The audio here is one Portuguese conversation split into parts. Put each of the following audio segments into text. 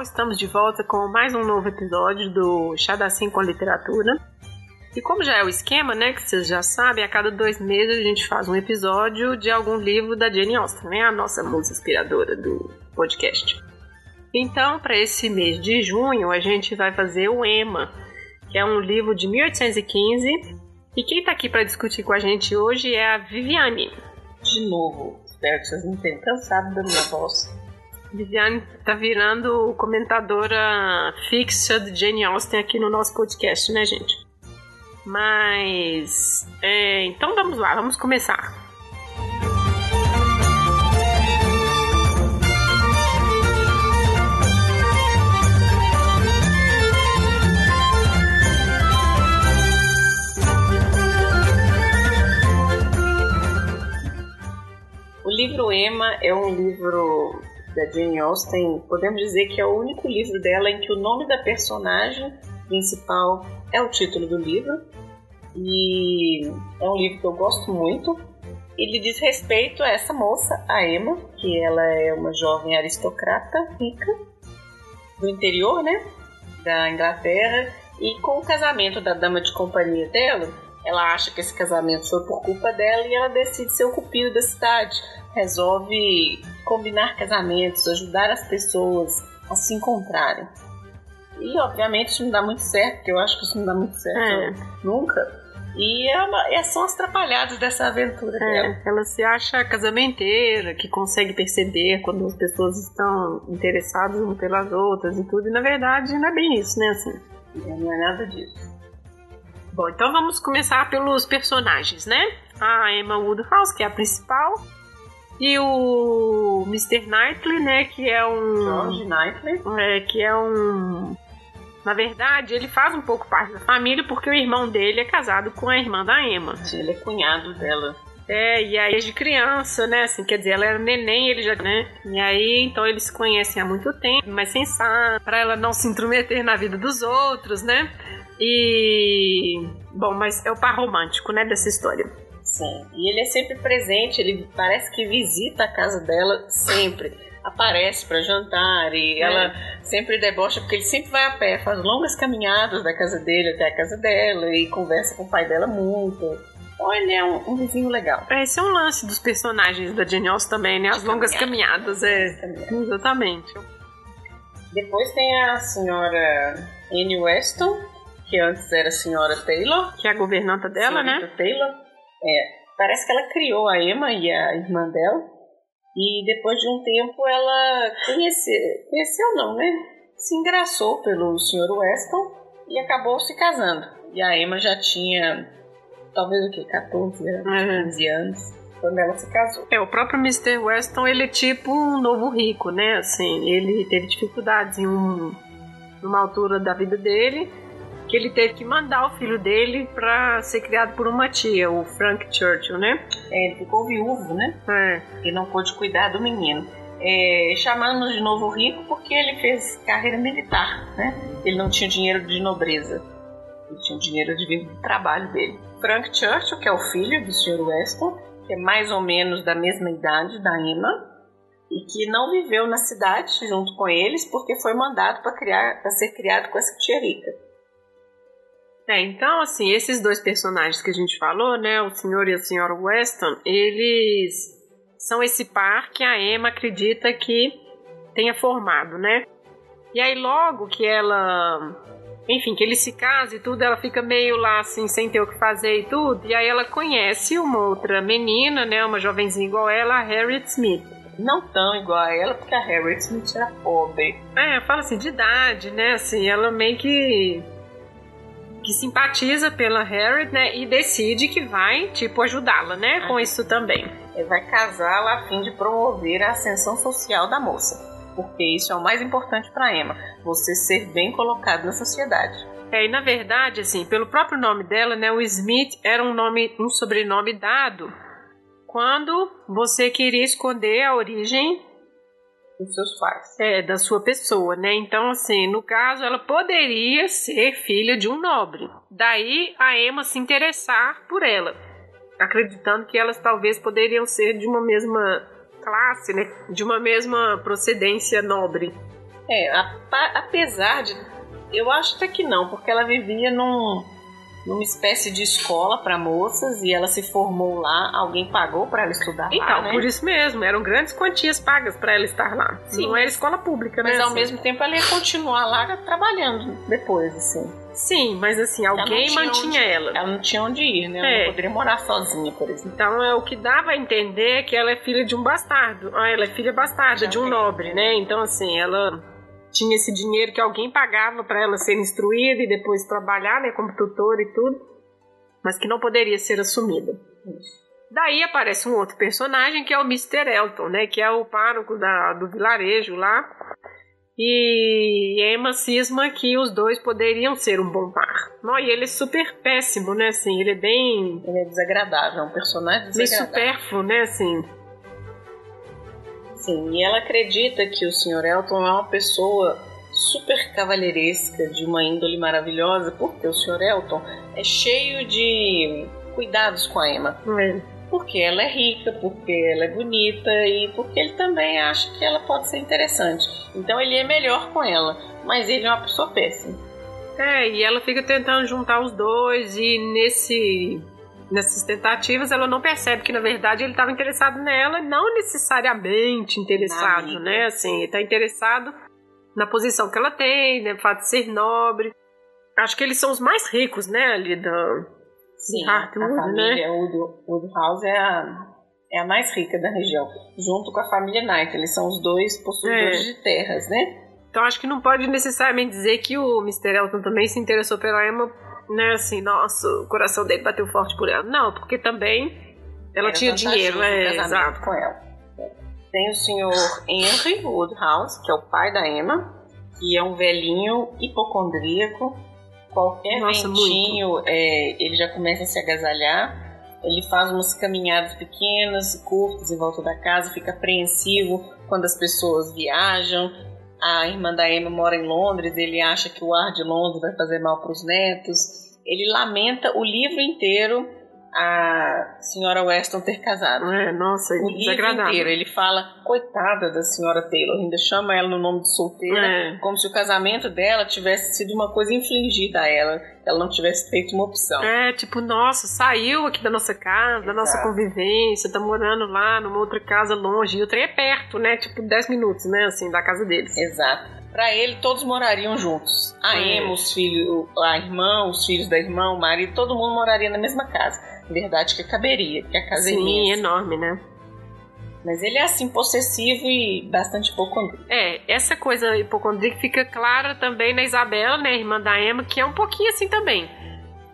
Pessoal, estamos de volta com mais um novo episódio do Chá da Sim com Literatura. E como já é o esquema, né, que vocês já sabem, a cada dois meses a gente faz um episódio de algum livro da Jane Austen, né, a nossa musa inspiradora do podcast. Então, para esse mês de junho, a gente vai fazer o Emma, que é um livro de 1815. E quem está aqui para discutir com a gente hoje é a Viviane. De novo, espero que vocês não tenham cansado da minha voz. Viviane tá virando comentadora fixa de Jane Austen aqui no nosso podcast, né, gente? Mas. É, então vamos lá, vamos começar. O livro Emma é um livro da Jane Austen, podemos dizer que é o único livro dela em que o nome da personagem principal é o título do livro. E é um livro que eu gosto muito. Ele diz respeito a essa moça, a Emma, que ela é uma jovem aristocrata rica do interior, né, da Inglaterra, e com o casamento da dama de companhia dela, ela acha que esse casamento foi por culpa dela e ela decide ser o cupido da cidade. Resolve combinar casamentos, ajudar as pessoas a se encontrarem. E obviamente isso não dá muito certo, porque eu acho que isso não dá muito certo É. nunca. E é uma- é- são as atrapalhadas dessa aventura dela. É, ela se acha casamenteira, que consegue perceber quando as pessoas estão interessadas umas pelas outras e tudo, e na verdade não é bem isso, né? Assim. Não é nada disso. Bom, então vamos começar pelos personagens, né? A Emma Woodhouse, que é a principal, e o Mr. Knightley, né? Que é um. George Knightley. É, que é um. Na verdade, ele faz um pouco parte da família porque o irmão dele é casado com a irmã da Emma. Ele é cunhado dela. É, e aí desde criança, né? Assim, quer dizer, ela era neném, ele já, né? E aí, então eles se conhecem há muito tempo, mas sem saber, pra ela não se intrometer na vida dos outros, né? E. Bom, mas é o par romântico, né, dessa história. Sim. E ele é sempre presente, ele parece que visita a casa dela sempre. Aparece pra jantar e É. ela sempre debocha, porque ele sempre vai a pé, faz longas caminhadas da casa dele até a casa dela e conversa com o pai dela muito. Então ele é um, um vizinho legal. É, Esse é um lance dos personagens da Jane Austen também, né? As longas caminhadas, é. Exatamente. Depois tem a senhora Anne Weston, que antes era a senhora Taylor. Que é a governanta dela, né? Taylor. É, parece que ela criou a Emma e a irmã dela. E depois de um tempo ela conheceu, conheceu não, né? Se engraçou pelo Sr. Weston e acabou se casando. E a Emma já tinha, talvez o que, 14 anos, É. 15 anos, quando ela se casou. É, o próprio Mr. Weston, ele é tipo um novo rico, né? Assim, ele teve dificuldades em um, numa altura da vida dele, que ele teve que mandar o filho dele pra ser criado por uma tia, o Frank Churchill, né? É, ele ficou viúvo, né? É, e não pôde cuidar do menino. É, chamando de novo rico porque ele fez carreira militar, né? Ele não tinha dinheiro de nobreza. Ele tinha dinheiro de vir do trabalho dele. Frank Churchill, que é o filho do Sr. Weston, que é mais ou menos da mesma idade da Emma, e que não viveu na cidade junto com eles porque foi mandado para criar, para ser criado com essa tia rica. É, então, assim, esses dois personagens que a gente falou, né, o senhor e a senhora Weston, eles são esse par que a Emma acredita que tenha formado, né? E aí, logo que ela. Enfim, que ele se casa e tudo, ela fica meio lá, assim, sem ter o que fazer e tudo. E aí ela conhece uma outra menina, né, uma jovenzinha igual ela, a Harriet Smith. Não tão igual a ela, porque a Harriet Smith era pobre. É, fala assim, de idade, né? Assim, ela meio que. Que simpatiza pela Harriet, né? E decide que vai, tipo, ajudá-la, né? Com isso também. Ele vai casá-la a fim de promover a ascensão social da moça. Porque isso é o mais importante para Emma, você ser bem colocado na sociedade. É, e na verdade, assim, pelo próprio nome dela, né? O Smith era um nome, um sobrenome dado quando você queria esconder a origem Os seus pais. é, da sua pessoa, né? Então, assim, no caso, ela poderia ser filha de um nobre. Daí a Emma se interessar por ela, acreditando que elas talvez poderiam ser de uma mesma classe, né? De uma mesma procedência nobre. É, apesar de. Eu acho até que não, porque ela vivia num, numa espécie de escola para moças e ela se formou lá. Alguém pagou para ela estudar então, lá, né? por isso mesmo, eram grandes quantias pagas para ela estar lá. Sim, não era escola pública, mas né? Mas ao assim. mesmo tempo ela ia continuar lá trabalhando depois, assim. Sim, mas assim, alguém mantinha onde, ela. Ela não tinha onde ir, né? Ela é. não poderia morar sozinha, por exemplo. Então é o que dava a entender que ela é filha de um bastardo. Ah, ela é filha bastarda Já de um nobre, né? Então assim, ela tinha esse dinheiro que alguém pagava para ela ser instruída e depois trabalhar, né, como tutora e tudo, mas que não poderia ser assumida. Daí aparece um outro personagem que é o Mr. Elton, né, que é o pároco da, do vilarejo lá. E Emma cisma que os dois poderiam ser um bom par. Não, e ele é super péssimo, né? Assim, ele é bem. Ele é desagradável, é um personagem desagradável. Meio supérfluo, né? Assim. Sim, e ela acredita que o Sr. Elton é uma pessoa super cavalheiresca, de uma índole maravilhosa, porque o Sr. Elton é cheio de cuidados com a Emma. É porque ela é rica, porque ela é bonita e porque ele também acha que ela pode ser interessante. Então ele é melhor com ela, mas ele é uma pessoa péssima. É, e ela fica tentando juntar os dois e nesse nessas tentativas ela não percebe que na verdade ele estava interessado nela, não necessariamente interessado, né? Assim, ele está interessado na posição que ela tem, né, fato de ser nobre. Acho que eles são os mais ricos, né, ali da Sim, a família né? Wood, Woodhouse é a, é a mais rica da região, junto com a família Knight. Eles são os dois possuidores é. de terras, né? Então acho que não pode necessariamente dizer que o Mr. Elton também se interessou pela Emma, né? Assim, nossa, o coração dele bateu forte por ela. Não, porque também ela Era tinha dinheiro, é, exato. com ela. Tem o senhor Henry Woodhouse, que é o pai da Emma, que é um velhinho hipocondríaco Qualquer Nossa, ventinho, é, ele já começa a se agasalhar. Ele faz umas caminhadas pequenas e curtas em volta da casa, fica apreensivo quando as pessoas viajam. A irmã da Emma mora em Londres, ele acha que o ar de Londres vai fazer mal para os netos. Ele lamenta o livro inteiro a senhora Weston ter casado. É, nossa, o livro inteiro. Ele fala, coitada da senhora Taylor, ainda chama ela no nome de solteira, é. como se o casamento dela tivesse sido uma coisa infligida a ela, ela não tivesse feito uma opção. É, tipo, nossa, saiu aqui da nossa casa, da nossa convivência, tá morando lá numa outra casa longe, e o trem é perto, né? Tipo, 10 minutos, né, assim, da casa deles. Exato. Para ele, todos morariam juntos. A é. Emma, os filhos, a irmã, os filhos da irmã, o marido, todo mundo moraria na mesma casa verdade que caberia, porque a casa Sim, é imensa. enorme, né? Mas ele é assim possessivo e bastante hipocondríaco. É, essa coisa hipocondríaca fica clara também na Isabela, né, irmã da Emma, que é um pouquinho assim também.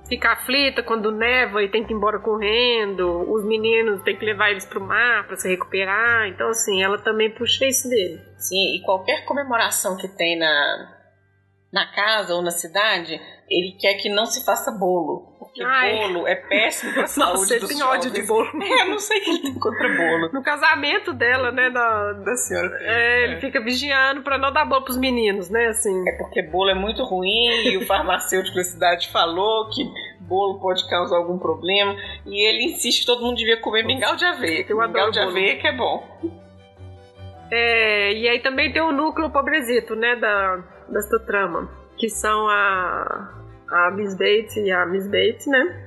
Fica aflita quando neva e tem que ir embora correndo, os meninos tem que levar eles pro mar para se recuperar. Então, assim, ela também puxa isso dele. Sim, e qualquer comemoração que tem na, na casa ou na cidade, ele quer que não se faça bolo. Porque Ai. bolo é péssimo pra saúde Nossa, ele tem ódio de bolo. É, eu não sei o que ele tem contra bolo. No casamento dela, né, da, da senhora. É, ele é. fica vigiando pra não dar bolo pros meninos, né, assim. É porque bolo é muito ruim e o farmacêutico da cidade falou que bolo pode causar algum problema. E ele insiste que todo mundo devia comer mingau de aveia. Eu mingau de bolo. aveia que é bom. É, e aí também tem o núcleo pobrezito, né, da, desta trama. Que são a, a Miss Bates e a Miss Bates, né?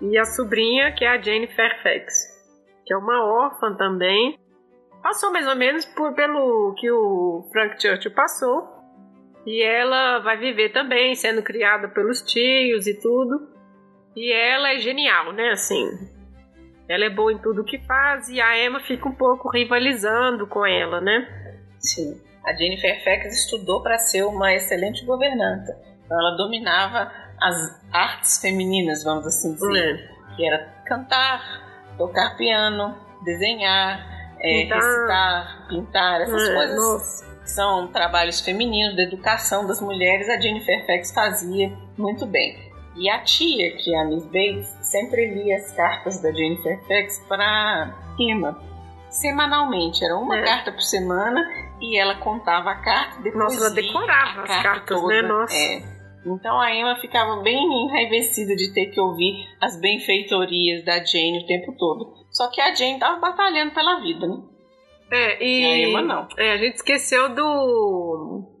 E a sobrinha, que é a Jane Fairfax, que é uma órfã também. Passou mais ou menos por, pelo que o Frank Churchill passou. E ela vai viver também, sendo criada pelos tios e tudo. E ela é genial, né? Assim, ela é boa em tudo que faz e a Emma fica um pouco rivalizando com ela, né? Sim. A Jane Fairfax estudou para ser uma excelente governanta. Então ela dominava as artes femininas, vamos assim dizer, é. que era cantar, tocar piano, desenhar, é, recitar, pintar, essas é, coisas nossa. são trabalhos femininos da educação das mulheres. A Jane Fairfax fazia muito bem. E a tia, que é a Miss Bates, sempre lia as cartas da Jane Fairfax para Emma. Semanalmente, era uma é. carta por semana e ela contava a carta, depois Nossa, ela decorava as cartas, né? toda. né? Nossa. É. Então a Emma ficava bem enraivecida de ter que ouvir as benfeitorias da Jane o tempo todo. Só que a Jane estava batalhando pela vida, né? É, e, e a Emma não. É, a gente esqueceu do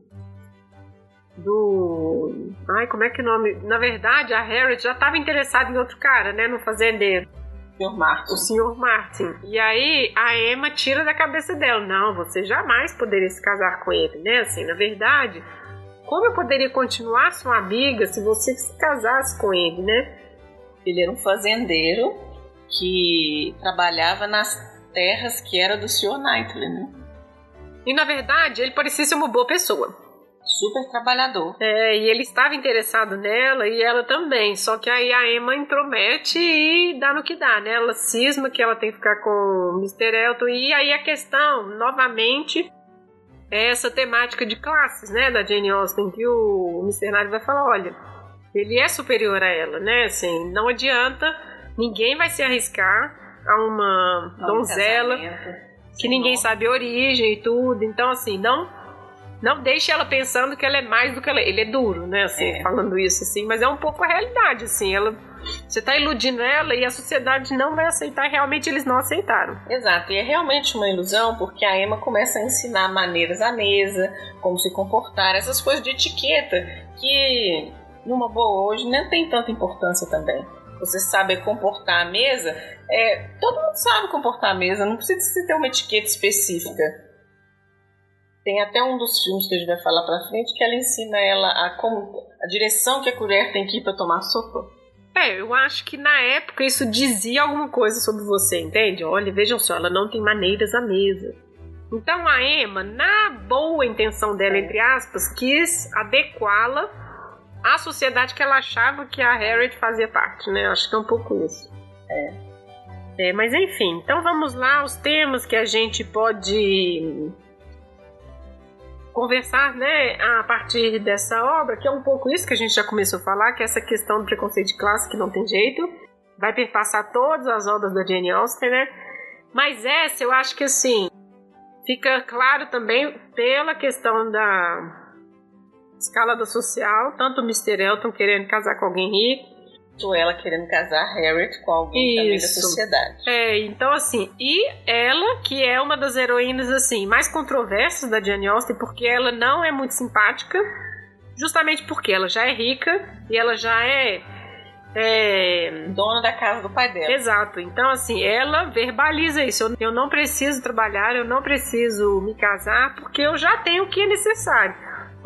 do. Ai, como é que é o nome? Na verdade, a Harriet já estava interessada em outro cara, né? No fazendeiro. Martin. O Sr. Martin. E aí a Emma tira da cabeça dela: não, você jamais poderia se casar com ele, né? Assim, na verdade, como eu poderia continuar sua amiga se você se casasse com ele, né? Ele era um fazendeiro que trabalhava nas terras que era do Sr. Knightley, né? E na verdade, ele parecia ser uma boa pessoa super trabalhador. É, e ele estava interessado nela e ela também. Só que aí a Emma intromete e dá no que dá, né? Ela cisma que ela tem que ficar com o Mr. Elton. E aí a questão, novamente, é essa temática de classes, né? Da Jane Austen, que o Mr. Knight vai falar: olha, ele é superior a ela, né? Assim, não adianta, ninguém vai se arriscar a uma não, donzela que ninguém sabe a origem e tudo. Então, assim, não não deixe ela pensando que ela é mais do que ela é. Ele é duro, né? Assim, é. falando isso, assim, mas é um pouco a realidade, assim. Ela, você está iludindo ela e a sociedade não vai aceitar. Realmente eles não aceitaram. Exato, e é realmente uma ilusão porque a Emma começa a ensinar maneiras à mesa, como se comportar, essas coisas de etiqueta que, numa boa hoje, não tem tanta importância também. Você sabe comportar a mesa, é, todo mundo sabe comportar a mesa, não precisa ter uma etiqueta específica. Tem até um dos filmes que a gente vai falar pra frente que ela ensina ela a como a direção que a colher tem que ir pra tomar sopa. É, eu acho que na época isso dizia alguma coisa sobre você, entende? Olha, vejam só, ela não tem maneiras à mesa. Então a Emma, na boa intenção dela, entre aspas, quis adequá-la à sociedade que ela achava que a Harriet fazia parte, né? Eu acho que é um pouco isso. É. é. Mas enfim, então vamos lá, os temas que a gente pode conversar, né, a partir dessa obra, que é um pouco isso que a gente já começou a falar, que é essa questão do preconceito de classe que não tem jeito, vai perpassar todas as obras da Jane Austen, né? Mas essa eu acho que assim fica claro também pela questão da escala da social, tanto o Mr. Elton querendo casar com alguém rico, ela querendo casar Harriet com alguém Isso. também da sociedade. É, então assim, e ela que é uma das heroínas assim mais controversas da Jane Austen, porque ela não é muito simpática, justamente porque ela já é rica e ela já é é... Dona da casa do pai dela. Exato. Então, assim, ela verbaliza isso. Eu não preciso trabalhar, eu não preciso me casar, porque eu já tenho o que é necessário.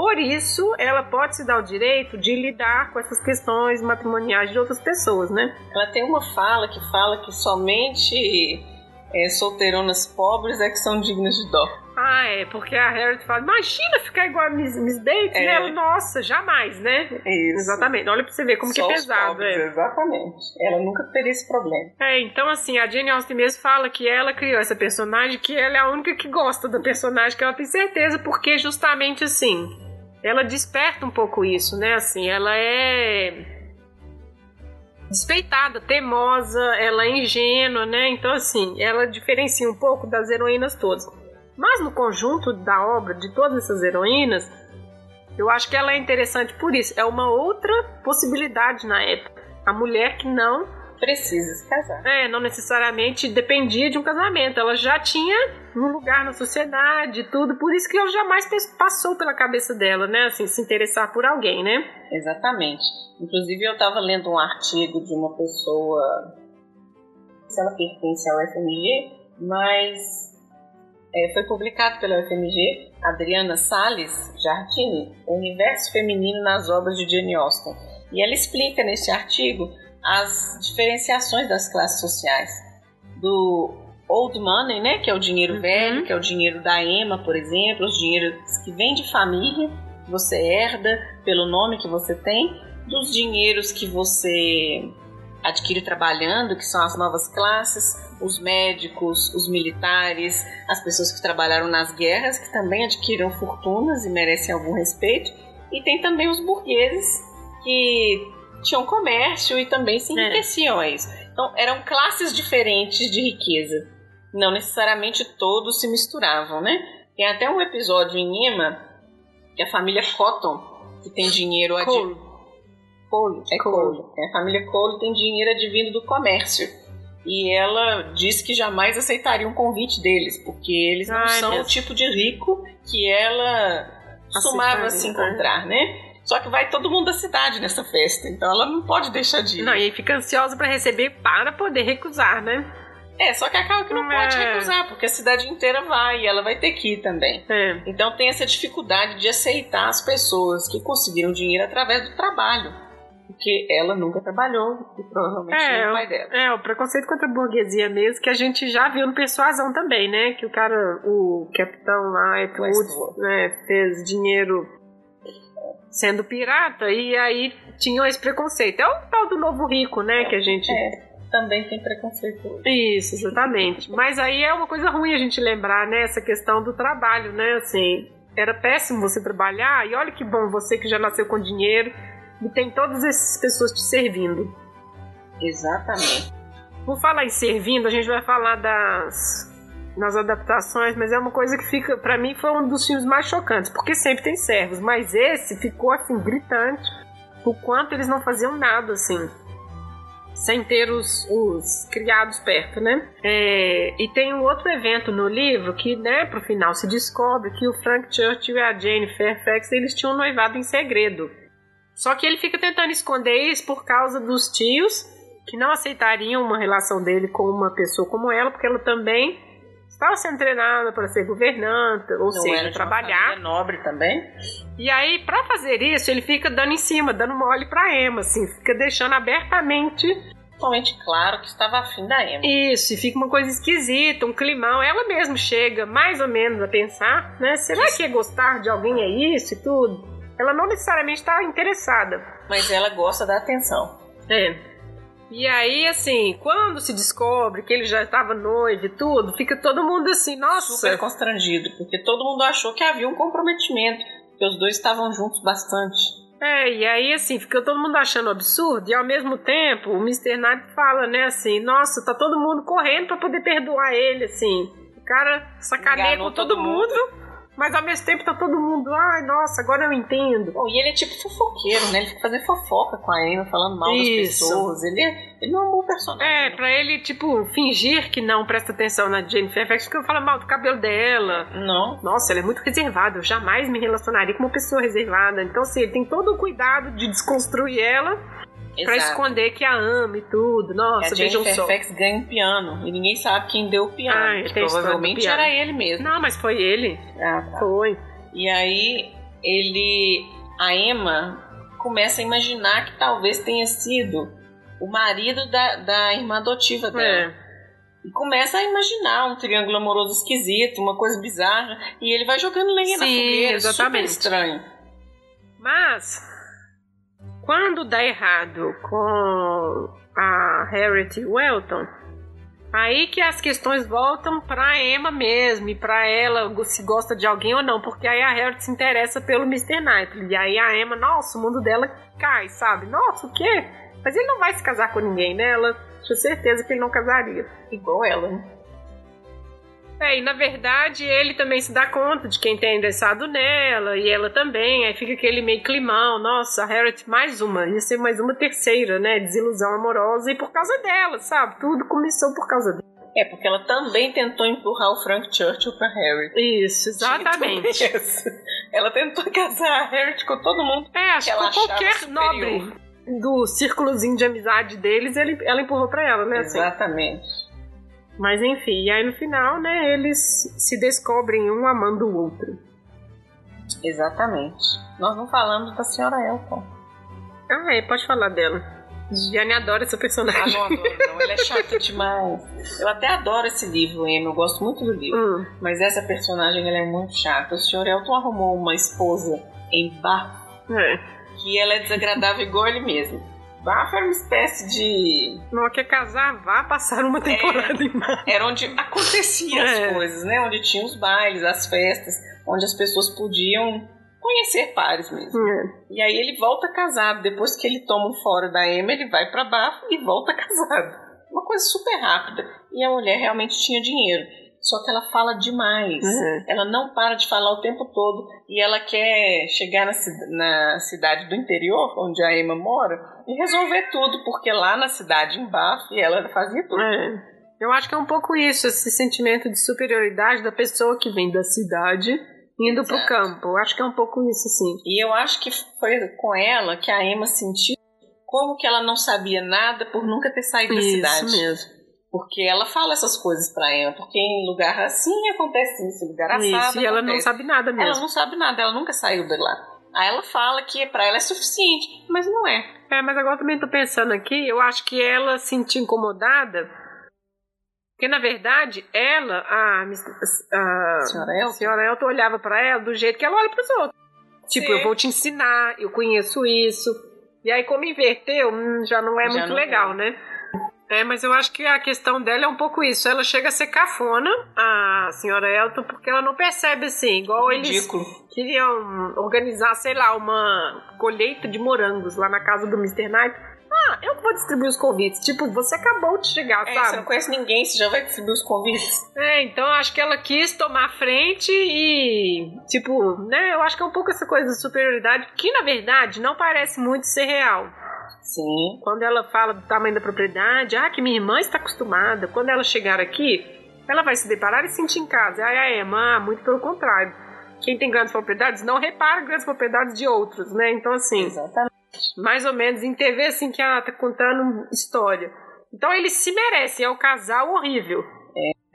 Por isso, ela pode se dar o direito de lidar com essas questões matrimoniais de outras pessoas, né? Ela tem uma fala que fala que somente é, solteironas pobres é que são dignas de dó. Ah, é, porque a Harriet fala, imagina ficar igual a Miss, Miss Bates, é. né? Nossa, jamais, né? Isso. Exatamente, olha pra você ver como Só que é pesado. Pobres, é. Exatamente. Ela nunca teria esse problema. É, então assim, a Jane Austen mesmo fala que ela criou essa personagem, que ela é a única que gosta da personagem, que ela tem certeza, porque justamente assim ela desperta um pouco isso, né? Assim, ela é despeitada, teimosa, ela é ingênua, né? Então, assim, ela diferencia um pouco das heroínas todas. Mas no conjunto da obra de todas essas heroínas, eu acho que ela é interessante por isso. É uma outra possibilidade na época. A mulher que não precisa se casar. É, não necessariamente dependia de um casamento. Ela já tinha um lugar na sociedade, tudo. Por isso que ela jamais passou pela cabeça dela, né? Assim, se interessar por alguém, né? Exatamente. Inclusive, eu estava lendo um artigo de uma pessoa, se ela pertence ao FMG, mas é, foi publicado pela FMG, Adriana Salles Jardini, O Universo Feminino nas Obras de Jane Austen. E ela explica nesse artigo as diferenciações das classes sociais. Do old money, né, que é o dinheiro uhum. velho, que é o dinheiro da EMA, por exemplo, os dinheiros que vêm de família, que você herda pelo nome que você tem, dos dinheiros que você adquire trabalhando, que são as novas classes, os médicos, os militares, as pessoas que trabalharam nas guerras, que também adquiriram fortunas e merecem algum respeito, e tem também os burgueses que tinham comércio e também se é. enriqueciam é. isso. Então, eram classes diferentes de riqueza. Não necessariamente todos se misturavam, né? Tem até um episódio em Ema que a família Cotton, que tem dinheiro Cole. Cole, é Cole. Cole. É, a família Cole tem dinheiro advindo do comércio. e ela disse que jamais aceitaria um convite deles, porque eles não Ai, são Deus. o tipo de rico que ela costumava se Aceitaria, encontrar, né? Só que vai todo mundo da cidade nessa festa, então ela não pode deixar de ir. Não, e aí fica ansiosa pra receber para poder recusar, né? É, só que acaba que não É. pode recusar, porque a cidade inteira vai e ela vai ter que ir também. É. Então tem essa dificuldade de aceitar as pessoas que conseguiram dinheiro através do trabalho. Porque ela nunca trabalhou e provavelmente nem o pai dela. É, o preconceito contra a burguesia mesmo, que a gente já viu no Persuasão também, né? Que o cara, o capitão lá, Ed Westworld. Woods, né, fez dinheiro sendo pirata e aí tinham esse preconceito. É o tal do novo rico, né, que a gente... É, também tem preconceito. Isso, exatamente. Mas aí é uma coisa ruim a gente lembrar, né, essa questão do trabalho, né, assim... Era péssimo você trabalhar e olha que bom você que já nasceu com dinheiro e tem todas essas pessoas te servindo. Exatamente. Por falar em servindo, a gente vai falar das nas adaptações, mas é uma coisa que fica, Pra mim, foi um dos filmes mais chocantes, porque sempre tem servos, mas esse ficou assim gritante, o quanto eles não faziam nada assim, sem ter os, os criados perto, né? É, e tem um outro evento no livro que, né, pro final se descobre que o Frank Churchill e a Jane Fairfax eles tinham noivado em segredo. Só que ele fica tentando esconder isso por causa dos tios que não aceitariam uma relação dele com uma pessoa como ela, porque ela também estava sendo treinada para ser governanta, ou Não seja, trabalhar. nobre também. E aí, para fazer isso, ele fica dando em cima, dando mole pra Emma, assim, fica deixando abertamente Totalmente claro que estava afim da Emma. isso, e fica uma coisa esquisita, um climão. Ela mesma chega mais ou menos a pensar, né? Será que gostar de alguém é isso e tudo? Ela não necessariamente está interessada. Mas ela gosta da atenção. É. E aí, assim, quando se descobre que ele já estava noivo e tudo, fica todo mundo assim, nossa. Super constrangido, porque todo mundo achou que havia um comprometimento, porque os dois estavam juntos bastante. É, e aí, assim, fica todo mundo achando absurdo, e ao mesmo tempo, o Mr. Knight fala, né, assim, nossa, tá todo mundo correndo pra poder perdoar ele, assim. O cara sacaneia Enganou com todo, todo mundo, mas ao mesmo tempo tá todo mundo, ai, nossa, agora eu entendo. Bom, e ele é tipo fofoqueiro, né? Ele fica fazendo fofoca com a Emma, falando mal das Isso. pessoas. Ele é, ele não é um bom personagem. É, pra ele, tipo, fingir que não presta atenção na Jane Fairfax, porque fala mal do cabelo dela. Não. Nossa, ela é muito reservada, eu jamais me relacionaria com uma pessoa reservada. Então, assim, ele tem todo o cuidado de desconstruir ela pra Exato. esconder que a ama e tudo. Nossa, vejam só. Fairfax ganha um piano e ninguém sabe quem deu o piano. Ah, que provavelmente era ele mesmo. Não, mas foi ele. Ah, tá. Foi. E aí ele. A Emma começa a imaginar que talvez tenha sido o marido da, da irmã adotiva dela. É. E começa a imaginar um triângulo amoroso esquisito, uma coisa bizarra. E ele vai jogando lenha na Sim, fogueira. exatamente. Super estranho. Mas, quando dá errado com a Harriet Welton, aí que as questões voltam pra Emma mesmo, e pra ela se gosta de alguém ou não, porque aí a Harriet se interessa pelo Mr. Knightley, e aí a Emma, nossa, o mundo dela cai, sabe? Nossa, o quê? Mas ele não vai se casar com ninguém, né? Ela tinha certeza que ele não casaria. Igual ela, né? É, e na verdade ele também se dá conta de quem tem interessado nela, e ela também, aí fica aquele meio climão, nossa, a Harriet mais uma, ia ser mais uma terceira, né, desilusão amorosa, e por causa dela, sabe, tudo começou por causa dela. É, porque ela também tentou empurrar o Frank Churchill pra Harry. Isso, exatamente. Ela tentou casar a Harriet com todo mundo. É, acho que Ela qualquer superior. nobre do círculozinho de amizade deles, ele, ela empurrou pra ela, né, assim. Mas enfim, e aí no final, né, eles se descobrem um amando o outro. Exatamente. Nós não falamos da senhora Elton. Ah, é, pode falar dela. Gianni adora essa Ah, personagem. não adoro, não. Ela é chata demais. Eu até adoro esse livro, Emma. Eu gosto muito do livro. Hum. Mas essa personagem ela é muito chata. O senhor Elton arrumou uma esposa em Bath É. que ela é desagradável igual ele mesmo. Bath era uma espécie de. Não quer casar, vá passar uma temporada em mar. Era onde aconteciam É. as coisas, né? Onde tinha os bailes, as festas, onde as pessoas podiam conhecer pares mesmo. É. E aí ele volta casado. Depois que ele toma um fora da Emma, ele vai pra Bath e volta casado. Uma coisa super rápida. E a mulher realmente tinha dinheiro. Só que ela fala demais. Uhum. Ela não para de falar o tempo todo e ela quer chegar na, na cidade do interior, onde a Emma mora, e resolver tudo, porque lá na cidade, em Bath, ela fazia tudo. É. Eu acho que é um pouco isso, esse sentimento de superioridade da pessoa que vem da cidade indo pro Exato. campo. Eu acho que é um pouco isso, sim. E eu acho que foi com ela que a Emma sentiu como que ela não sabia nada por nunca ter saído da Isso cidade. mesmo. Porque ela fala essas coisas pra Emma, porque em lugar assim acontece isso, em lugar assado Isso, e ela não sabe nada Ela mesmo. não sabe nada, ela nunca saiu de lá. Aí ela fala que pra ela é suficiente, mas não é. É, mas agora também tô pensando aqui, eu acho que ela se sentiu incomodada, porque na verdade ela, a, a Senhora Elton? senhora Elton olhava pra ela do jeito que ela olha pros outros. Tipo, Sim. eu vou te ensinar, eu conheço isso. E aí, como inverteu, hum, já não é Já muito não legal, é. né? É, mas eu acho que a questão dela é um pouco isso. Ela chega a ser cafona, a senhora Elton, porque ela não percebe assim, igual eles queriam organizar, sei lá, uma colheita de morangos lá na casa do Mr. Knight. Ah, eu vou distribuir os convites. Tipo, você acabou de chegar, É, você não sabe? conhece ninguém, você já vai distribuir os convites. É, então eu acho que ela quis tomar frente e, tipo, né, eu acho que é um pouco essa coisa de superioridade, que na verdade não parece muito ser real. Sim. Quando ela fala do tamanho da propriedade, ah, que minha irmã está acostumada. Quando ela chegar aqui, ela vai se deparar e se sentir em casa. Ah, é, irmã, muito pelo contrário. Quem tem grandes propriedades não repara grandes propriedades de outros, né? Então, assim, Exatamente. mais ou menos em TV, assim, que ela tá contando história. Então, eles se merecem, é o casal horrível.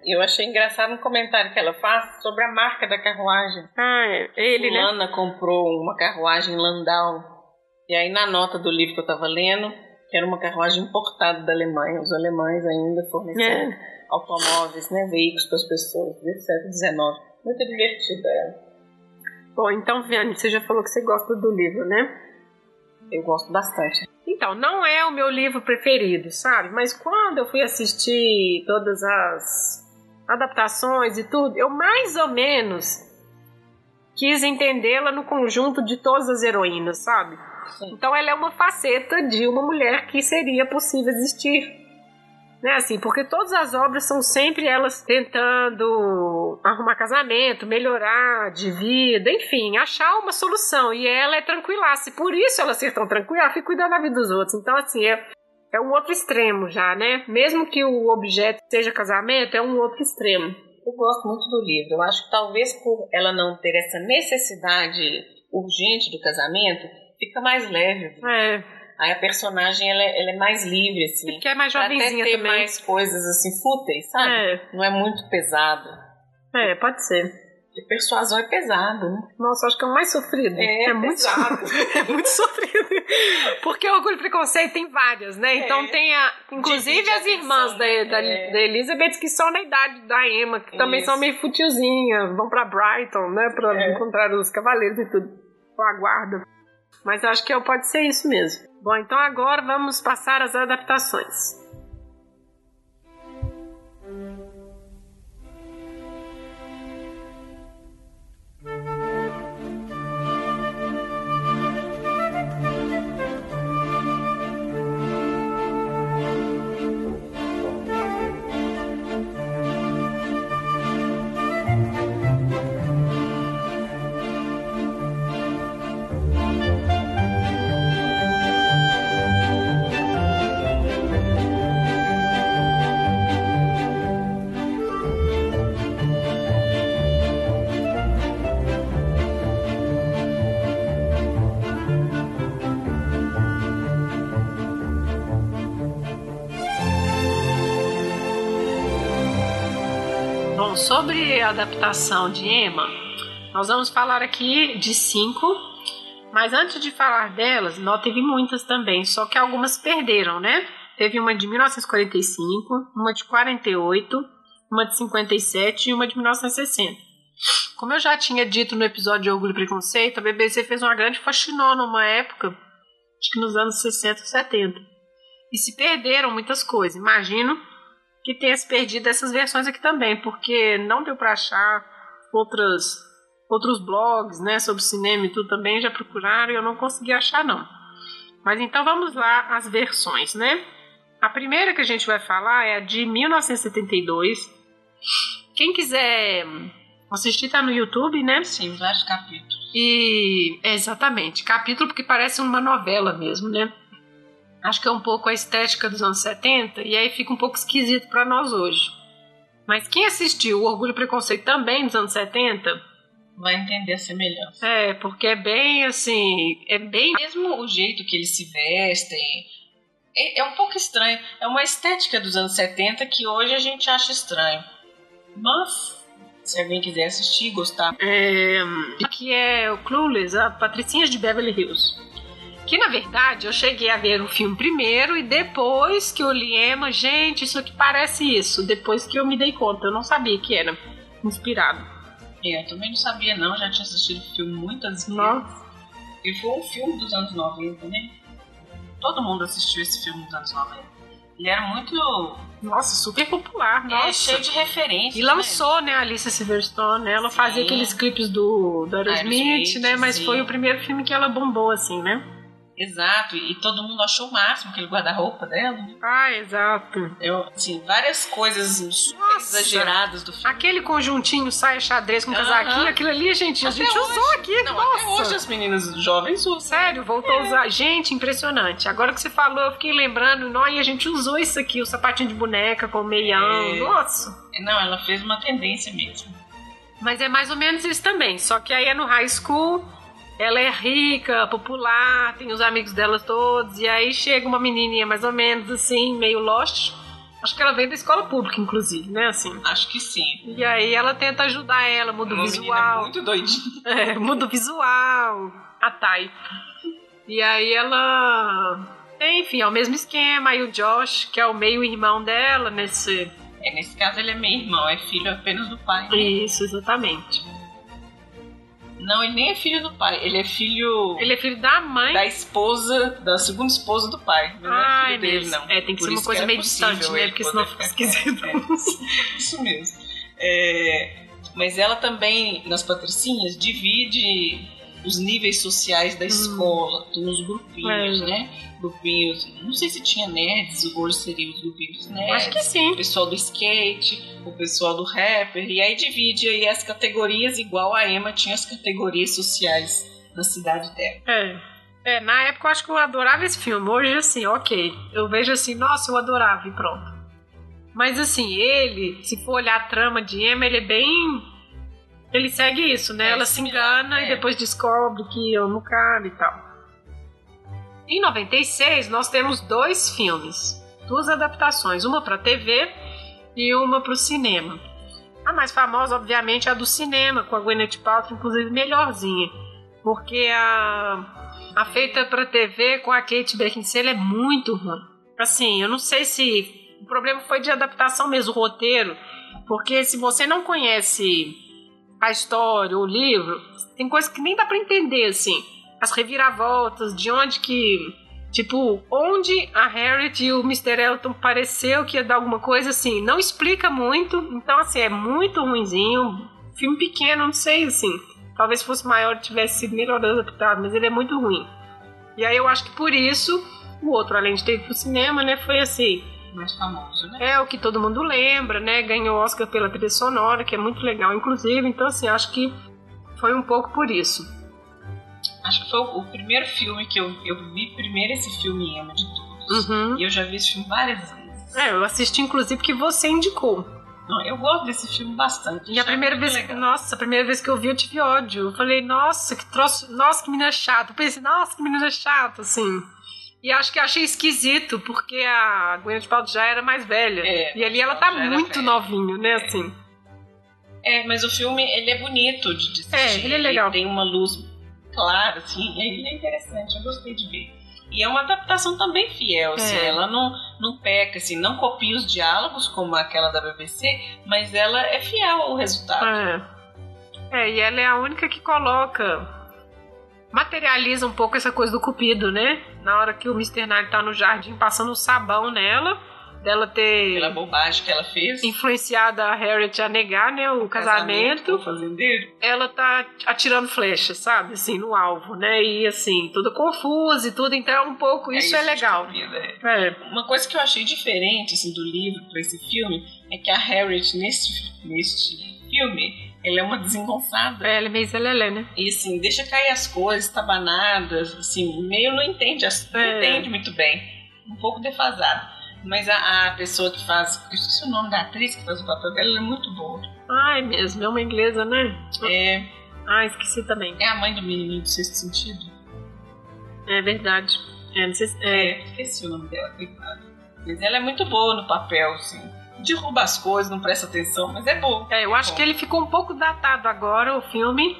Eu achei engraçado um comentário que ela faz sobre a marca da carruagem. Ah, é, ele, né? Fulana comprou uma carruagem Landau. E aí na nota do livro que eu tava lendo, que era uma carruagem importada da Alemanha. Os alemães ainda fornecendo É. automóveis, né, veículos para as pessoas desde o século XIX. Muito divertida ela. Bom, então, Viane, você já falou que você gosta do livro, né? Eu gosto bastante. Então, não é o meu livro preferido, sabe? Mas quando eu fui assistir todas as adaptações e tudo, eu mais ou menos quis entendê-la no conjunto de todas as heroínas, sabe? Sim. Então ela é uma faceta de uma mulher que seria possível existir. Né, assim, porque todas as obras são sempre elas tentando arrumar casamento, melhorar de vida, enfim, achar uma solução. E ela é tranquilaça. E por isso ela ser tão tranquila, ela fica cuidando da vida dos outros. Então, assim, é, é um outro extremo já, né? Mesmo que o objeto seja casamento, é um outro extremo. Eu gosto muito do livro. Eu acho que talvez por ela não ter essa necessidade urgente do casamento, fica mais leve. É, Aí a personagem ela é, ela é mais livre, assim. porque é mais jovenzinha até ter também. mais coisas assim fúteis, sabe? É, Não é muito pesado. é, pode ser. Porque persuasão é pesado, né? Nossa, acho que é o mais sofrido. É, muito pesado. é muito sofrido. Porque Orgulho e Preconceito tem várias, né? Então É. tem a. Inclusive Divide as irmãs da, atenção, da, né? É. da Elizabeth, que são na idade da Emma, que também Isso. são meio futilzinhas, vão pra Brighton, né? Pra É. encontrar os cavaleiros e tudo. Com a guarda. Mas acho que pode ser isso mesmo. Bom, então agora vamos passar às adaptações. Sobre a adaptação de Emma, nós vamos falar aqui de cinco, mas antes de falar delas, nós teve muitas também, só que algumas perderam, né? Teve uma de 1945, uma de 48, uma de 57 e uma de 1960. Como eu já tinha dito no episódio de Orgulho e Preconceito, a BBC fez uma grande faxinona numa época, acho que nos anos 60 ou 70. E se perderam muitas coisas. Imagino que tenha se perdido essas versões aqui também, porque não deu para achar outras outros blogs, né, sobre cinema e tudo também já procuraram e eu não consegui achar não. Mas então vamos lá as versões, né? A primeira que a gente vai falar é a de 1972, Quem quiser assistir tá no YouTube, né? Sim, vários capítulos. E exatamente, capítulo porque parece uma novela mesmo, né? Acho que é um pouco a estética dos anos 70 e aí fica um pouco esquisito para nós hoje. Mas quem assistiu o Orgulho e Preconceito também dos anos 70 vai entender a semelhança. É, porque é bem assim, é bem mesmo o jeito que eles se vestem. É, é um pouco estranho. É uma estética dos anos 70 que hoje a gente acha estranho. Mas se alguém quiser assistir, gostar. É, aqui é o Clueless, a Patricinhas de Beverly Hills. Que na verdade eu cheguei a ver o filme primeiro e depois que eu li Emma, gente, isso aqui parece isso. Depois que eu me dei conta, eu não sabia que era inspirado. É, eu também não sabia, não, já tinha assistido o filme muitas vezes. Nossa. E foi um filme dos anos 90, né? Todo mundo assistiu esse filme dos anos 90. Ele era muito. Nossa, super popular, é, nossa. É, cheio de referências. E lançou, né, a Alicia Silverstone, né? Ela Sim. fazia aqueles clipes do, do Aerosmith, Aerosmith né? Mas sim. foi o primeiro filme que ela bombou, assim, né? Exato, e todo mundo achou o máximo aquele guarda-roupa dela. Ah, exato. Eu, assim, várias coisas super Nossa, exageradas do filme. Aquele conjuntinho saia xadrez com uh casaquinho, aquilo ali, gente, até a gente hoje, usou aqui. Não, Nossa. até hoje as meninas jovens usam. Sério, voltou é. a usar. Gente, impressionante. Agora que você falou, eu fiquei lembrando, e a gente usou isso aqui, o sapatinho de boneca com o meião. É. Nossa. Não, ela fez uma tendência mesmo. Mas é mais ou menos isso também. Só que aí é no high school ela é rica, popular, tem os amigos dela todos, e aí chega uma menininha mais ou menos assim, meio lost. Acho que ela vem da escola pública, inclusive, né? Assim. Acho que sim. E aí ela tenta ajudar ela, muda o visual. muito doidinha. É, muda o visual. A Thay. E aí ela. Enfim, é o mesmo esquema. Aí o Josh, que é o meio-irmão dela, nesse. É, nesse caso ele é meio-irmão, é filho apenas do pai. Né? Isso, exatamente. Não, ele nem é filho do pai. Ele é filho. Ele é filho da mãe? Da esposa, da segunda esposa do pai. Não ah, é filho dele, não. É, tem que Por ser uma coisa meio distante, né? Porque senão fica esquisito. É, isso mesmo. É, mas ela também, nas patricinhas, divide os níveis sociais da hum. escola. Tem os grupinhos, é. né? Grupinhos. Não sei se tinha nerds, hoje seriam os grupinhos nerds. Acho que sim. O pessoal do skate o pessoal do rapper, e aí divide aí as categorias, igual a Emma tinha as categorias sociais na cidade dela. É. É, na época eu acho que eu adorava esse filme. Hoje, assim, ok. Eu vejo assim, nossa, eu adorava e pronto. Mas assim, ele, se for olhar a trama de Emma, ele é bem. Ele segue isso, né? É, Ela se engana é. e depois descobre que ama o cara e tal. Em 96, nós temos dois filmes, duas adaptações, uma para TV e uma para o cinema. A mais famosa, obviamente, é a do cinema, com a Gwyneth Paltrow, inclusive melhorzinha, porque a, a feita para TV com a Kate Beckinsale é muito ruim. Assim, eu não sei se o problema foi de adaptação mesmo, o roteiro, porque se você não conhece a história, o livro, tem coisa que nem dá para entender, assim, as reviravoltas, de onde que Tipo, onde a Harriet e o Mr. Elton pareceu que ia dar alguma coisa assim, não explica muito. Então, assim, é muito ruinzinho. Filme pequeno, não sei, assim. Talvez se fosse maior tivesse sido melhor adaptado, mas ele é muito ruim. E aí eu acho que por isso, o outro, além de ter ido pro cinema, né, foi assim. Mais famoso, né? É o que todo mundo lembra, né? Ganhou Oscar pela trilha sonora, que é muito legal, inclusive. Então, assim, acho que foi um pouco por isso. Acho que foi o primeiro filme que eu, eu vi primeiro esse filme Emma de todos. Uhum. E eu já vi esse filme várias vezes. É, eu assisti inclusive que você indicou. Não, eu gosto desse filme bastante. E a primeira vez, legal. nossa, a primeira vez que eu vi eu tive ódio. Eu falei, nossa, que troço, nossa, que menina chata. Eu pensei, nossa, que menina chata, assim. E acho que achei esquisito, porque a Gwyneth Paltrow já era mais velha. É, e ali ela tá muito novinha, né, é. assim. É, mas o filme, ele é bonito de assistir. É, ele é legal. Ele tem uma luz claro, assim, é interessante, eu gostei de ver. E é uma adaptação também fiel, assim, é. ela não, não peca, assim, não copia os diálogos como aquela da BBC, mas ela é fiel ao resultado. É. É, e ela é a única que coloca. Materializa um pouco essa coisa do cupido, né? Na hora que o Mr. Knight tá no jardim passando o sabão nela, dela ter. Pela bobagem que ela fez. Influenciado a Harriet a negar, né, o, o casamento. casamento. Ela tá atirando flechas, sabe? Assim, no alvo, né? E assim, tudo confuso e tudo. Então, um pouco, isso é, isso é legal. Vida, é. é. Uma coisa que eu achei diferente, assim, do livro para esse filme é que a Harriet, neste, neste filme, ela é uma desengonçada. É, ela é meio zelelé, né? E assim, deixa cair as coisas, tabanadas, assim, meio não entende, não é. entende muito bem. Um pouco defasado. Mas a, a, pessoa que faz. Eu esqueci o nome da atriz que faz o papel dela, ela é muito boa. Ah, é mesmo, é uma inglesa, né? É. Ah, esqueci também. É a mãe do menininho do sexto sentido. É verdade. É, não sei se, é. é esqueci o nome dela, coitada. Mas ela é muito boa no papel, assim derruba as coisas, não presta atenção, mas é bom. É, eu acho bom. que ele ficou um pouco datado agora, o filme.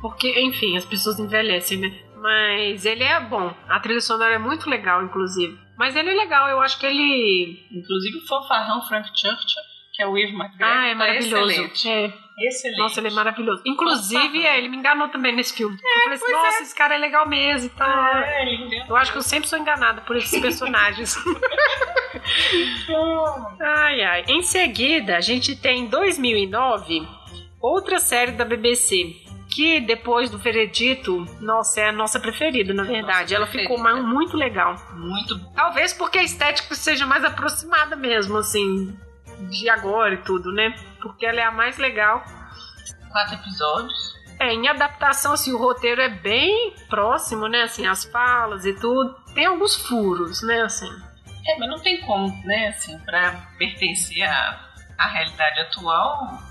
Porque, enfim, as pessoas envelhecem, né? Mas ele é bom. A trilha sonora é muito legal, inclusive. Mas ele é legal, eu acho que ele. Inclusive o fanfarrão Frank Churchill, que é o Eve McGregor. Ah, é tá maravilhoso. excelente. É. Excelente. Nossa, ele é maravilhoso. Inclusive, é, ele me enganou também nesse filme. É, eu falei assim, nossa, é. esse cara é legal mesmo e tal. É, ele eu acho que eu sempre sou enganada por esses personagens. ai, ai. Em seguida, a gente tem em 2009 outra série da BBC. Que depois do veredito, nossa, é a nossa preferida, na verdade. Nossa, Ela preferida. ficou muito legal. Muito. Talvez porque a estética seja mais aproximada mesmo, assim, de agora e tudo, né? Porque ela é a mais legal. Quatro episódios. É, em adaptação, assim, o roteiro é bem próximo, né? Assim, as falas e tudo. Tem alguns furos, né? Assim. É, mas não tem como, né? Assim, pra pertencer à, à realidade atual,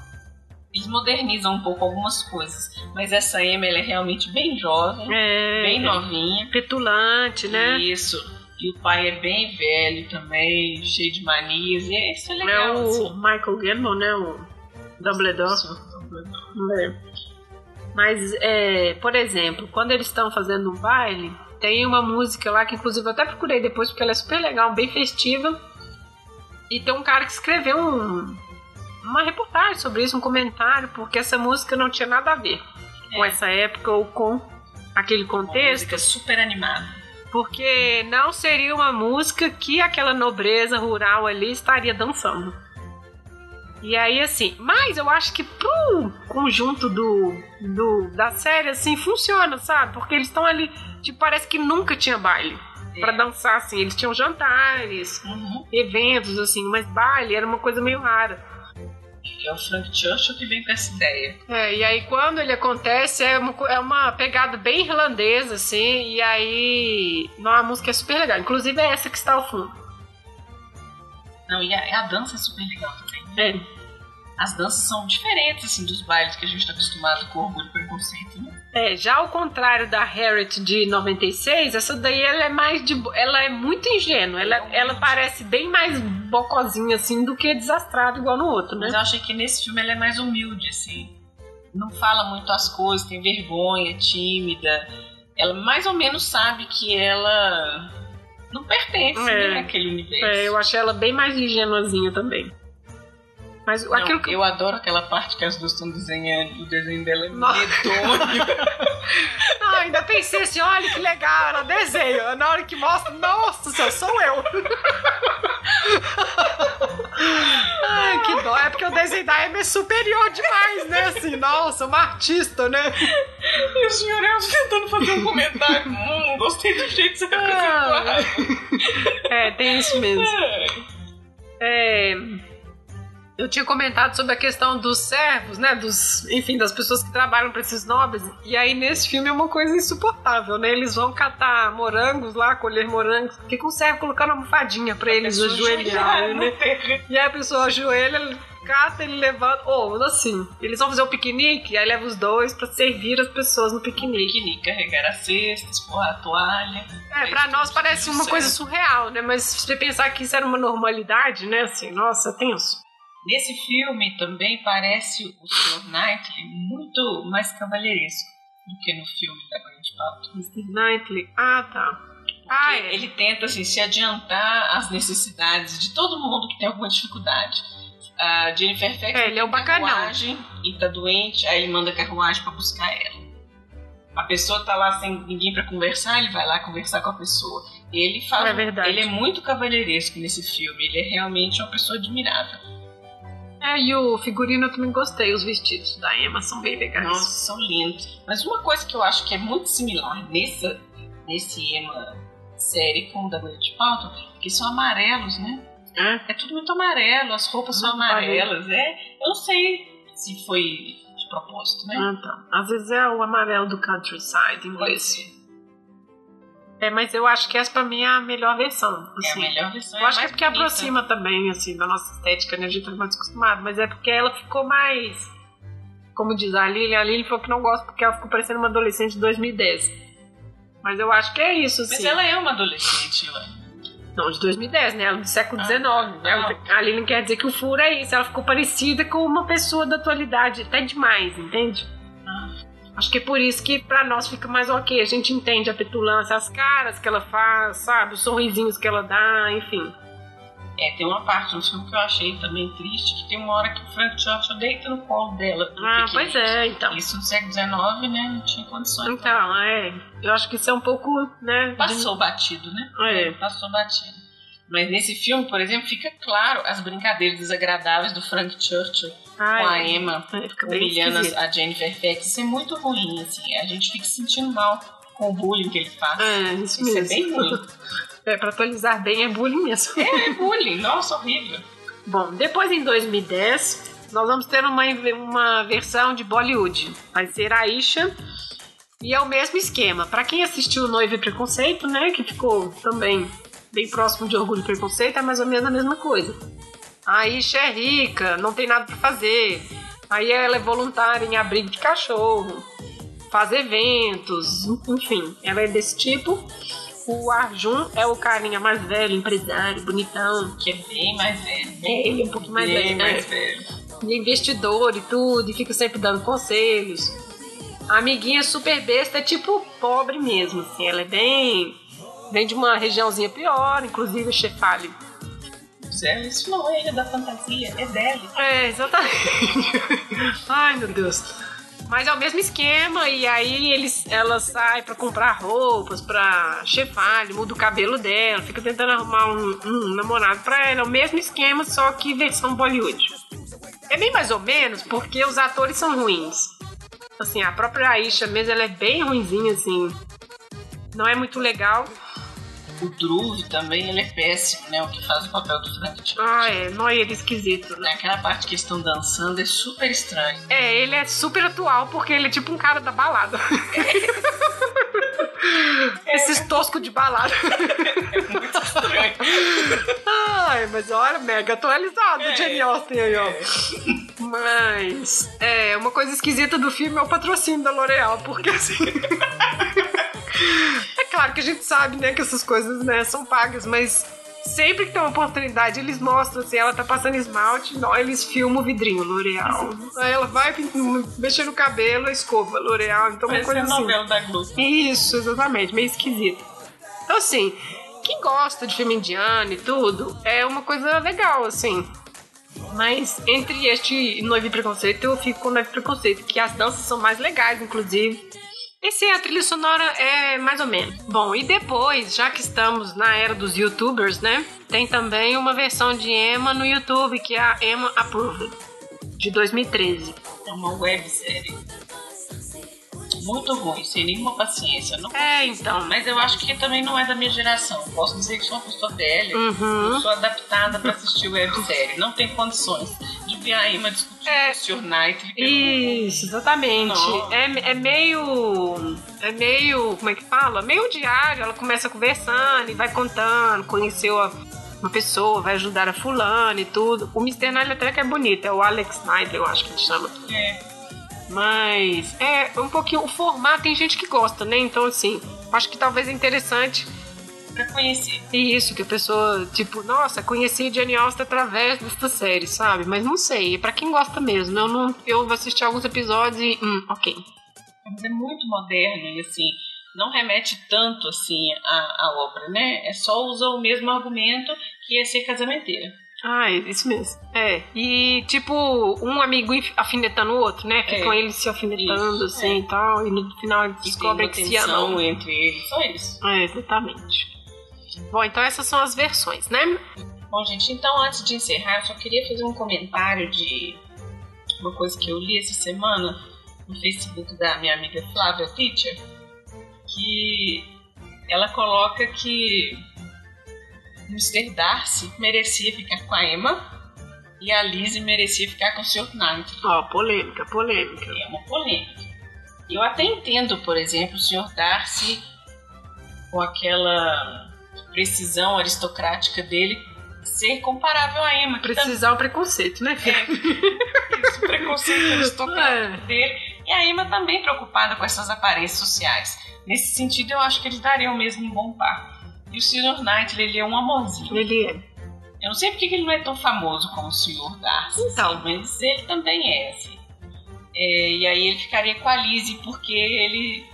eles modernizam um pouco algumas coisas. Mas essa Emma, ela é realmente bem jovem, é, bem novinha. Petulante, né? Isso. E o pai é bem velho também, cheio de manias. E isso é legal. É o assim. Michael Gambon, né? O Dumbledore. Dumbledore. É. Mas, é, por exemplo, quando eles estão fazendo um baile, tem uma música lá que, inclusive, eu até procurei depois porque ela é super legal, bem festiva. E tem um cara que escreveu um, uma reportagem sobre isso, um comentário, porque essa música não tinha nada a ver é. com essa época ou com aquele contexto. Uma música super animada porque não seria uma música que aquela nobreza rural ali estaria dançando. E aí, assim, mas eu acho que pro conjunto do, do da série, assim, funciona, sabe? Porque eles estão ali, tipo, parece que nunca tinha baile é. para dançar, assim. Eles tinham jantares, uhum. eventos, assim, mas baile era uma coisa meio rara é o Frank Churchill que vem com essa ideia. É, e aí quando ele acontece, é uma, é uma pegada bem irlandesa, assim, e aí. Não, a música é super legal. Inclusive é essa que está ao fundo. Não, e a, a dança é super legal também. É as danças são diferentes assim dos bailes que a gente está acostumado com orgulho e preconceito, né? É, já ao contrário da Harriet de 96, essa daí ela é mais de ela é muito ingênua, ela, ela parece bem mais bocozinha assim do que desastrada igual no outro, né? Mas eu achei que nesse filme ela é mais humilde assim. Não fala muito as coisas, tem vergonha, tímida. Ela mais ou menos sabe que ela não pertence é, né, àquele universo. É, eu achei ela bem mais ingênuazinha também. Mas não, aquilo que... Eu adoro aquela parte que as duas estão desenhando. O desenho dela é medonho. ah, ainda pensei assim, olha que legal, ela desenha. Na hora que mostra, nossa, céu, sou eu. Ai, que dó. É porque o desenho da Emma é superior demais, né? Assim, nossa, uma artista, né? E o senhor Elcio tentando fazer um comentário. hum, gostei do jeito que você ah. É, tem isso mesmo. É... é eu tinha comentado sobre a questão dos servos, né? Dos, enfim, das pessoas que trabalham para esses nobres. E aí nesse filme é uma coisa insuportável, né? Eles vão catar morangos lá, colher morangos, fica um servo colocando uma almofadinha para eles ajoelharem, né? E aí a pessoa ajoelha, cata, ele levanta. Ou oh, assim, eles vão fazer o piquenique, aí leva os dois para servir as pessoas no piquenique. Piquenique, carregar a cesta, expor a toalha. É, pra nós parece uma coisa surreal, né? Mas se você pensar que isso era uma normalidade, né? Assim, nossa, tenso. Nesse filme também parece o Sr. Knightley muito mais cavalheiresco do que no filme da Grande Pauta. Mr. Knightley? Ah, tá. Ah, é. Ele tenta assim, se adiantar às necessidades de todo mundo que tem alguma dificuldade. A Jennifer Fax é, ele é o carruagem e tá doente, aí ele manda carruagem para buscar ela. A pessoa tá lá sem ninguém para conversar, ele vai lá conversar com a pessoa. Ele faz. É verdade. Ele é muito cavalheiresco nesse filme. Ele é realmente uma pessoa admirável. É, e o figurino eu também gostei, os vestidos da Emma são bem legais. Nossa, são lindos. Mas uma coisa que eu acho que é muito similar nessa, nesse Emma série com o da Gwyneth Paltrow, que são amarelos, né? É? É tudo muito amarelo, as roupas são Não amarelas, é. Eu não sei se foi de propósito, né? Ah, tá. Às vezes é o amarelo do countryside inglês. É, mas eu acho que essa pra mim é a melhor versão. É a Assim. melhor versão. Eu é acho que é porque bonita. aproxima também, assim, da nossa estética, né? A gente tá mais acostumado. Mas é porque ela ficou mais. Como diz a Lilian, a Lilian falou que não gosta porque ela ficou parecendo uma adolescente de 2010. Mas eu acho que é isso, Mas assim. ela é uma adolescente, ué. Não, de 2010, né? Ela é do século Ah. XIX. Ela- A Lilian quer dizer que o furo é isso. Ela ficou parecida com uma pessoa da atualidade. Até demais, entende? Ah. Acho que é por isso que pra nós fica mais ok. A gente entende a petulância, as caras que ela faz, sabe? Os sorrisinhos que ela dá, enfim. É, tem uma parte no filme que eu achei também triste, que tem uma hora que o Frank Churchill deita no colo dela. Ah, pois é, então. Isso no século XIX, né? Não tinha condições. Então, é. Eu acho que isso é um pouco, né? de- Passou batido, né? É. Passou batido. Mas nesse filme, por exemplo, fica claro as brincadeiras desagradáveis do Frank Churchill Ai, com a Emma, é, humilhando a Jennifer Fax. Isso é muito ruim, assim. A gente fica se sentindo mal com o bullying que ele faz. É, isso, Isso é mesmo. bem ruim. É, pra atualizar bem é bullying mesmo. É bullying, nossa, horrível. Bom, depois em 2010, nós vamos ter uma, uma versão de Bollywood. Vai ser a Isha. E é o mesmo esquema. Pra quem assistiu Noiva e Preconceito, né? Que ficou também bem próximo de Orgulho e Preconceito, é mais ou menos a mesma coisa. A Isha é rica, não tem nada pra fazer. Aí ela é voluntária em abrigo de cachorro, faz eventos, enfim, ela é desse tipo. O Arjun é o carinha mais velho, empresário, bonitão, Que é bem mais velho. é, ele é um pouquinho mais bem velho, né? mais velho. Ele é investidor e tudo, e fica sempre dando conselhos. A amiguinha super besta é tipo pobre mesmo, assim, ela é bem. Vem de uma regiãozinha pior, inclusive o Chefali. Isso não é da fantasia, é dela. É, exatamente. Ai, meu Deus. Mas é o mesmo esquema, e aí eles, ela sai pra comprar roupas pra Chefali, muda o cabelo dela, fica tentando arrumar um, um namorado pra ela. É o mesmo esquema, só que versão Bollywood. É bem mais ou menos, porque os atores são ruins. Assim, a própria Aisha mesmo, ela é bem ruinzinha, assim. Não é muito legal. O Druve também, ele é péssimo, né? O que faz o papel do Frank Churchill. Ah, é, não é ele esquisito, né? Naquela parte que eles estão dançando é super estranho. É, ele é super atual porque ele é tipo um cara da balada. Esses toscos de balada. Muito estranho. Ai, mas olha, mega atualizado o É. Jenny Austin aí, ó. Mas, é, uma coisa esquisita do filme é o patrocínio da L'Oreal, porque assim. é claro que a gente sabe, né, que essas coisas, né, são pagas, mas sempre que tem uma oportunidade, eles mostram assim, ela tá passando esmalte, não, eles filmam o vidrinho L'Oreal. Aí ela vai mexer no cabelo, escova L'Oreal, então uma coisa a assim. novela da Globo. Isso, exatamente, meio esquisito. Então, assim, quem gosta de filme indiano e tudo, é uma coisa legal, assim. Mas entre este Noivo e Preconceito, eu fico com Noivo e Preconceito, que as danças são mais legais, inclusive. Esse a trilha sonora é mais ou menos. Bom, e depois, já que estamos na era dos youtubers, né? Tem também uma versão de Emma no YouTube, que é a Emma Approved, de 2013. É uma websérie. Muito ruim, sem nenhuma paciência. Não É, então. Mas eu acho que também não é da minha geração. Posso dizer que sou uma pessoa velha. Uhum. Sou adaptada pra assistir websérie. Não tem condições de ver a Emma discutir É. com o Sr. Knight. Isso, exatamente. É, é meio. É meio. Como é que fala? Meio diário. Ela começa conversando e vai contando. Conheceu a- uma pessoa, vai ajudar a fulana e tudo. O Mr. Knight até que é bonito, é o Alex Snyder, eu acho que ele chama. É. Mas é um pouquinho. O formato tem gente que gosta, né? Então, assim, acho que talvez é interessante. Pra conhecer. Isso, que a pessoa, tipo, nossa, conheci Jane Austen através desta série, sabe? Mas não sei, é pra quem gosta mesmo. Eu não. Eu vou assistir alguns episódios e. Hum, ok. Mas é muito moderno e assim, não remete tanto assim à, à obra, né? É só usa o mesmo argumento que é ser casamenteira. Ah, é isso mesmo. É. E, tipo, um amigo afinetando o outro, né? Ficam É. eles se alfinetando, Isso, assim é. e tal. E no final eles descobrem que se amam. entre eles, só isso. É, exatamente. Bom, então essas são as versões, né? Bom, gente, então antes de encerrar, eu só queria fazer um comentário de uma coisa que eu li essa semana no Facebook da minha amiga Flávia Teacher, que ela coloca que Mr. Darcy merecia ficar com a Emma e a Lizzie merecia ficar com o Sr. Knight. Ó, oh, polêmica, polêmica. É uma polêmica. Eu até entendo, por exemplo, o Sr. Darcy com aquela precisão aristocrática dele ser comparável a Emma. Precisar tam... o preconceito, né, filho? É, isso, preconceito aristocrático é. dele. E a Emma também preocupada com essas aparências sociais. Nesse sentido, eu acho que eles dariam mesmo um bom par. E o Sr. Knightley, ele é um amorzinho. Ele é. Eu não sei porque ele não é tão famoso como o Sr. Darcy, então. Mas ele também é, assim. É, e aí ele ficaria com a Lizzie porque ele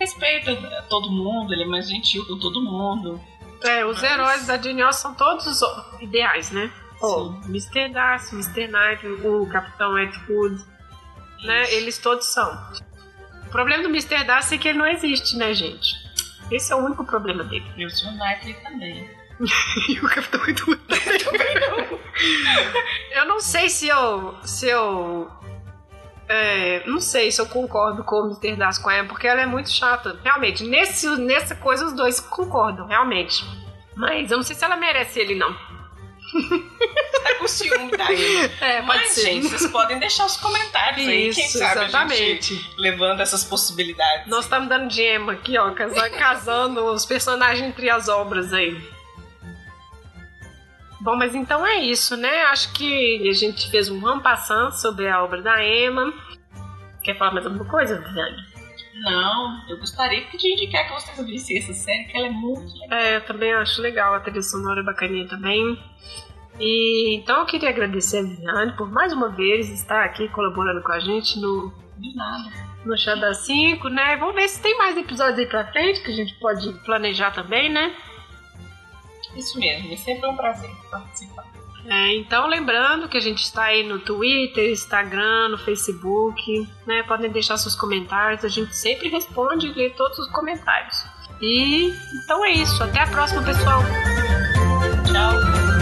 respeita todo mundo, ele é mais gentil com todo mundo. É, os mas... heróis da Jane Austen são todos ideais, né? Oh, Mr. Darcy, Mr. Knight, o Capitão Ed Wood, né? Eles todos são. O problema do Mr. Darcy é que ele não existe, né, gente? Esse é o único problema dele. E o Sr. Knightley também. e o Capitão Ed Wood também não. eu não sei se eu, se eu é, não sei se eu concordo com o Mr. Das com ela, porque ela é muito chata. Realmente, nesse, nessa coisa os dois concordam, realmente. Mas eu não sei se ela merece ele, não. Tá com ciúme daí. É, Mas, ser. gente, vocês podem deixar os comentários Isso, aí. Quem sabe exatamente. a gente levando essas possibilidades. Nós estamos dando gema aqui, ó, casando os personagens entre as obras aí. Bom, mas então é isso, né? Acho que a gente fez um rampassant sobre a obra da Emma. Quer falar mais alguma coisa, Viviane? Não, eu gostaria de indicar que vocês vissem essa série, que ela é muito legal. É, eu também acho legal, a trilha sonora é bacaninha também. E então eu queria agradecer a Viviane por mais uma vez estar aqui colaborando com a gente no. De nada. No Chá das 5, né? Vamos ver se tem mais episódios aí pra frente que a gente pode planejar também, né? Isso mesmo, é sempre um prazer participar. É, então, lembrando que a gente está aí no Twitter, Instagram, no Facebook, né? Podem deixar seus comentários, a gente sempre responde e lê todos os comentários. E então é isso, até a próxima, pessoal. Tchau.